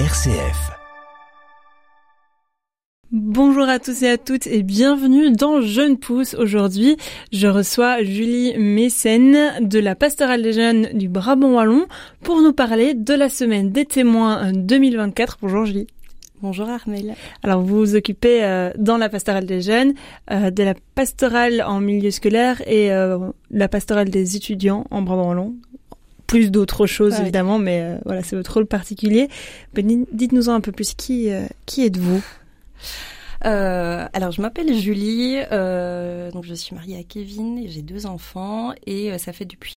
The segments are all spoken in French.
RCF. Bonjour à tous et à toutes et bienvenue dans Jeune Pousse. Aujourd'hui, je reçois Julie Mécène de la Pastorale des Jeunes du Brabant Wallon pour nous parler de la semaine des témoins 2024. Bonjour Julie. Bonjour Armel. Alors vous vous occupez euh, dans la pastorale des jeunes, euh, de la pastorale en milieu scolaire et euh, la pastorale des étudiants en Brabant Wallon plus d'autres choses évidemment, mais euh, voilà, c'est votre rôle particulier. Ben, dites-nous un peu plus, qui, euh, qui êtes-vous? Euh, alors je m'appelle Julie, donc je suis mariée à Kevin et j'ai deux enfants et ça fait depuis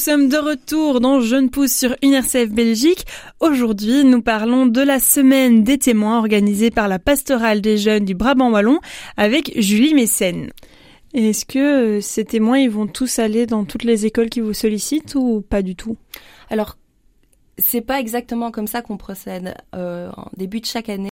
sommes de retour dans Jeune Pousse sur UNICEF Belgique. Aujourd'hui, nous parlons de la semaine des témoins organisée par la pastorale des jeunes du Brabant Wallon avec Julie Mécène. Est-ce que euh, ces témoins, ils vont tous aller dans toutes les écoles qui vous sollicitent ou pas du tout? Alors, c'est pas exactement comme ça qu'on procède. Euh, en début de chaque année,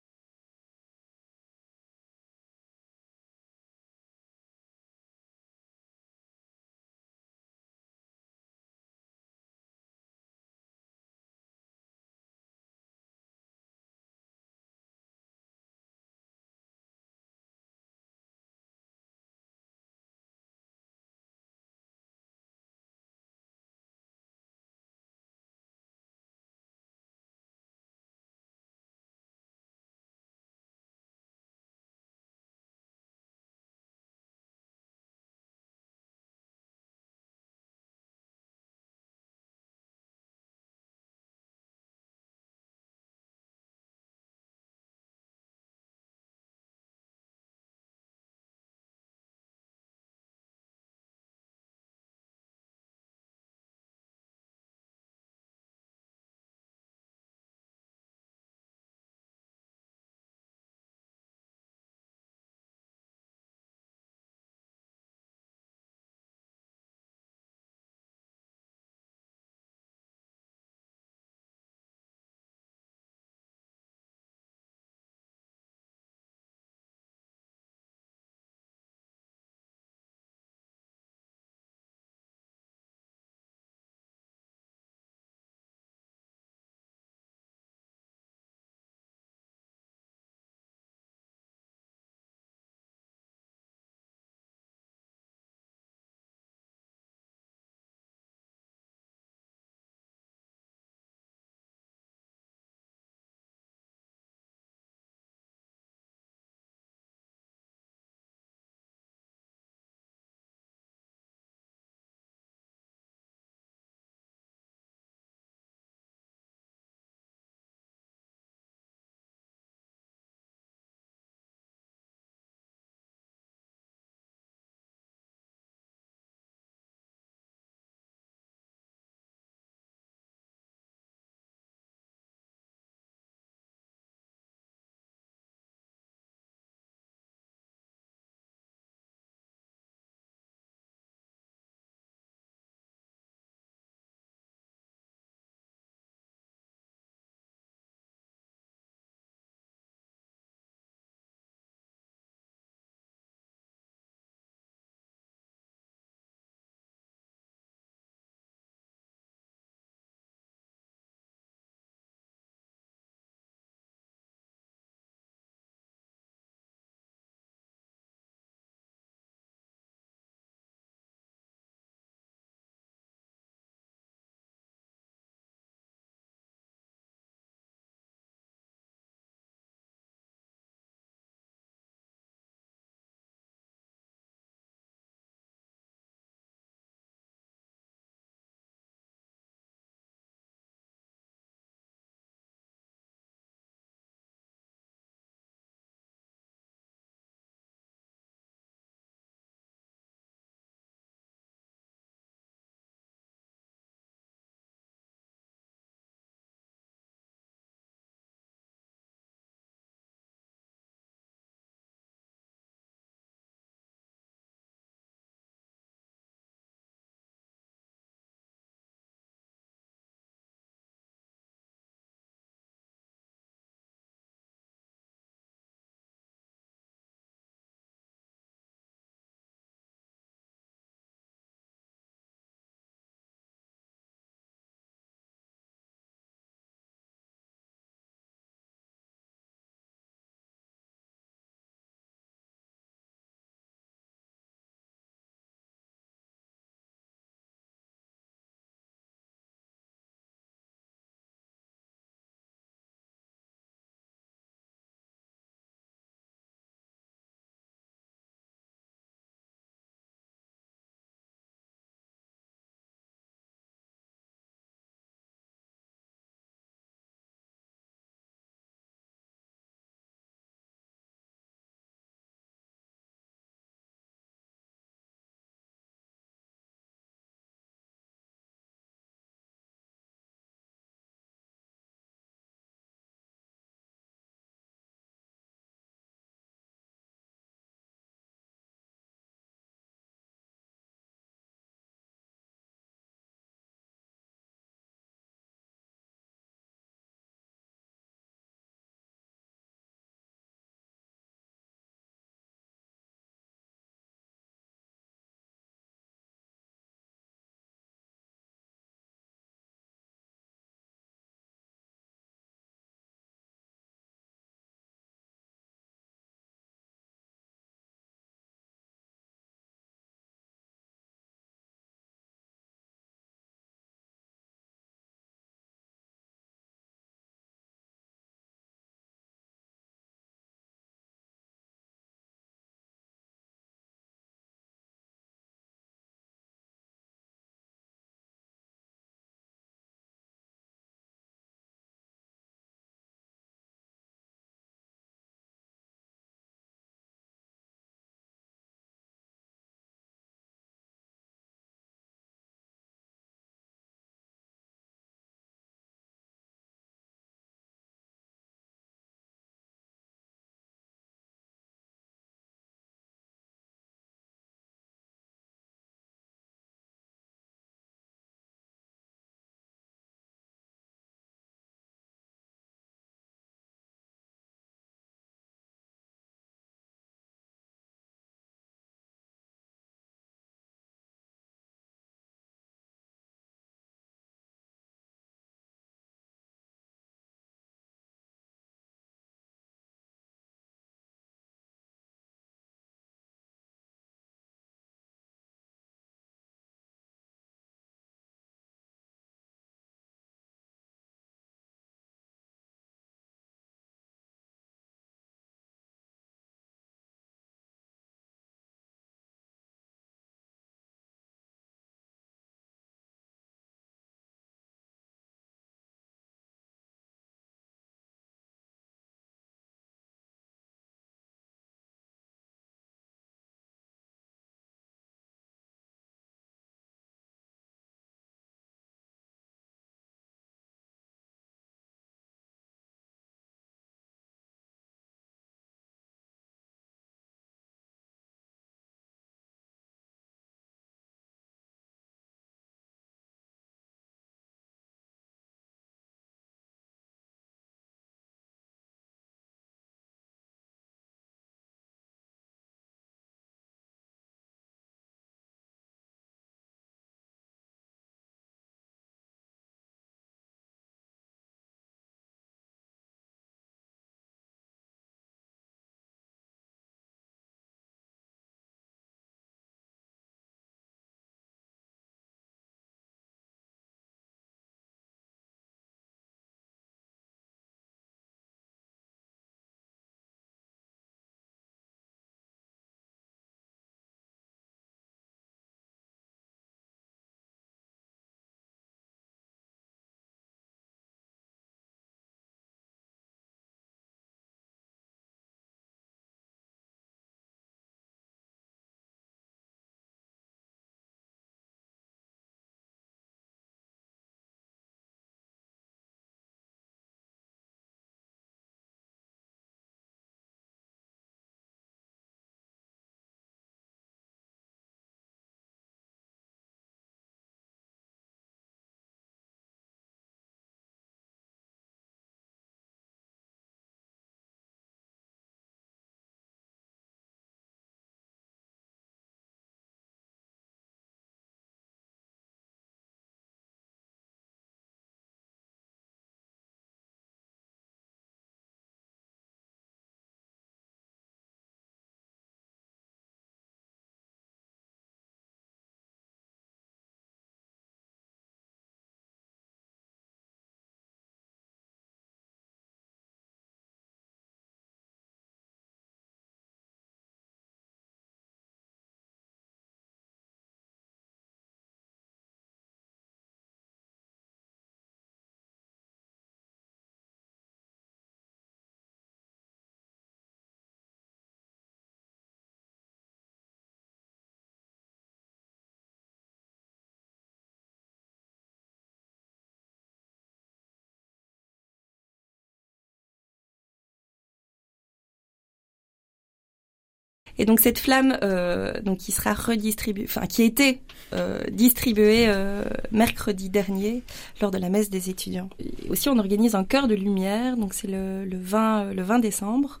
Et donc cette flamme, euh, donc qui sera redistribuée, enfin qui été euh, distribuée euh, mercredi dernier lors de la messe des étudiants. Aussi, on organise un cœur de lumière, donc c'est le, le 20 le 20 décembre.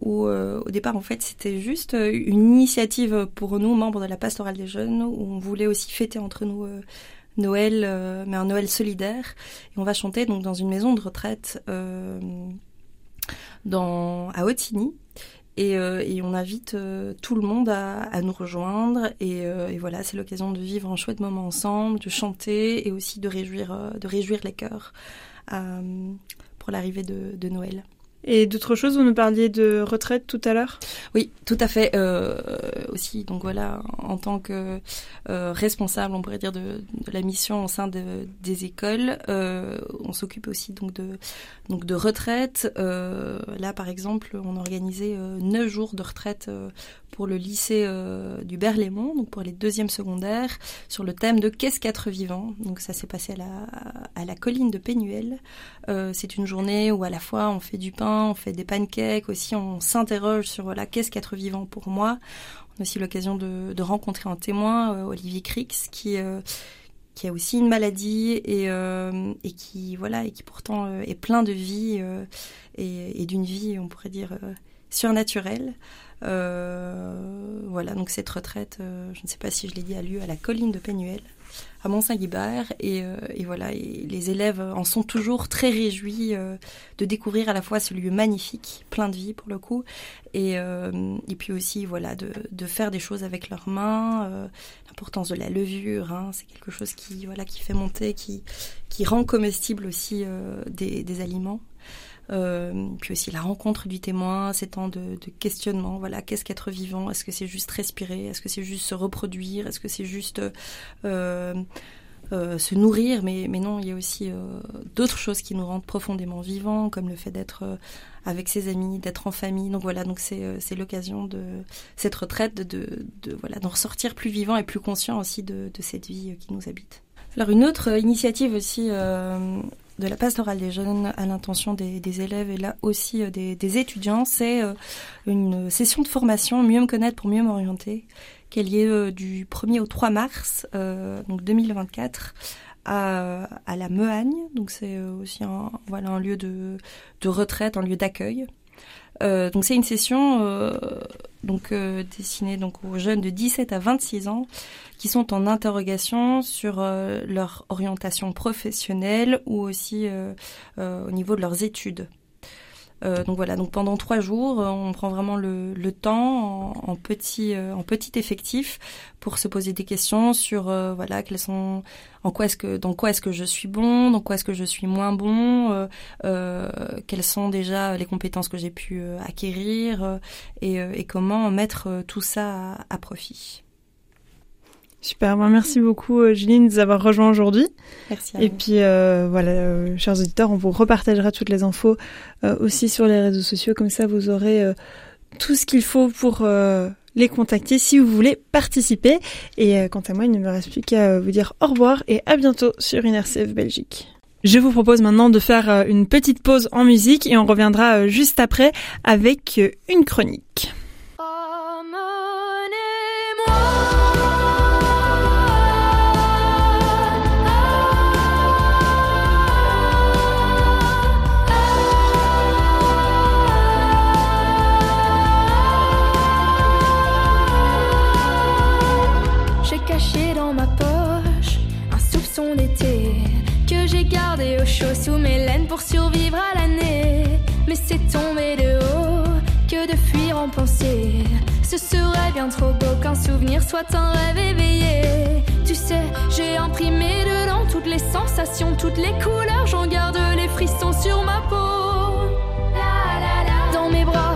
Où au départ en fait c'était juste une initiative pour nous membres de la pastorale des jeunes où on voulait aussi fêter entre nous Noël, mais un Noël solidaire. Et on va chanter donc dans une maison de retraite dans, à Otigny. Et, euh, et, on invite euh, tout le monde à, nous rejoindre. Et, euh, et voilà, c'est l'occasion de vivre un chouette moment ensemble, de chanter et aussi de réjouir, de réjouir les cœurs pour l'arrivée de Noël. Et d'autres choses, vous nous parliez de retraite tout à l'heure? Oui, tout à fait. Euh, aussi, donc voilà, en tant que euh, responsable, on pourrait dire, de, la mission au sein de, des écoles, euh, on s'occupe aussi donc de, donc de retraite. Là, par exemple, on euh, neuf jours de retraite pour le lycée du Berlaymont, donc pour les deuxièmes secondaires, sur le thème de qu'est-ce qu'être vivant. Donc ça s'est passé à la, à la colline de Pénuel. C'est une journée où à la fois on fait du pain on fait des pancakes aussi, on s'interroge sur voilà qu'est-ce qu'être vivant pour moi. On a aussi l'occasion de, rencontrer un témoin, euh, Olivier Crix, qui euh, qui a aussi une maladie et, euh, et qui voilà et qui pourtant est plein de vie et, d'une vie on pourrait dire surnaturelle. voilà donc cette retraite, je ne sais pas si je l'ai dit, a lieu à la colline de Pénuel à Mont-Saint-Guibert. Et, euh, et, voilà, les élèves en sont toujours très réjouis euh, de découvrir à la fois ce lieu magnifique, plein de vie pour le coup, et, euh, et puis aussi voilà de, de, faire des choses avec leurs mains. L'importance de la levure, hein, c'est quelque chose qui voilà qui fait monter, qui qui rend comestible aussi des, des aliments. Euh, puis aussi la rencontre du témoin, ces temps de, questionnement. Voilà, qu'est-ce qu'être vivant? Est-ce que c'est juste respirer? Est-ce que c'est juste se reproduire? Est-ce que c'est juste euh, euh, se nourrir? Mais, non, il y a aussi d'autres choses qui nous rendent profondément vivants, comme le fait d'être avec ses amis, d'être en famille. Donc voilà, donc c'est l'occasion de cette retraite de, voilà d'en ressortir plus vivant et plus conscient aussi de cette vie qui nous habite. Alors une autre initiative aussi de la pastorale des jeunes à l'intention des, élèves et là aussi euh, des, des étudiants, c'est euh, une session de formation Mieux me connaître pour mieux m'orienter, qui est liée euh, du 1er au 3 mars donc 2024 à, à la Mehagne. Donc c'est aussi un, voilà, un lieu de, de retraite, un lieu d'accueil. Euh, donc c'est une session euh, donc euh, destinée donc aux jeunes de 17 à 26 ans qui sont en interrogation sur leur orientation professionnelle ou aussi au niveau de leurs études. Euh, donc voilà, donc pendant trois jours, euh, on prend vraiment le, le temps en, petit euh, en petit effectif pour se poser des questions sur voilà quels sont en quoi est-ce que dans quoi est-ce que je suis bon, dans quoi est-ce que je suis moins bon, quelles sont déjà les compétences que j'ai pu acquérir et, et, comment mettre tout ça à profit. Super, ben, merci beaucoup euh, Julie de nous avoir rejoint aujourd'hui. Merci. Et puis euh, voilà, euh, chers auditeurs, on vous repartagera toutes les infos euh, aussi sur les réseaux sociaux, comme ça vous aurez tout ce qu'il faut pour les contacter si vous voulez participer. Et quant à moi, il ne me reste plus qu'à vous dire au revoir et à bientôt sur INRCF Belgique. Je vous propose maintenant de faire une petite pause en musique et on reviendra juste après avec une chronique. Sous mes laines pour survivre à l'année. Mais c'est tombé de haut que de fuir en pensée. Ce serait bien trop beau qu'un souvenir soit un rêve éveillé. Tu sais, j'ai imprimé dedans toutes les sensations, toutes les couleurs. J'en garde les frissons sur ma peau. Dans mes bras,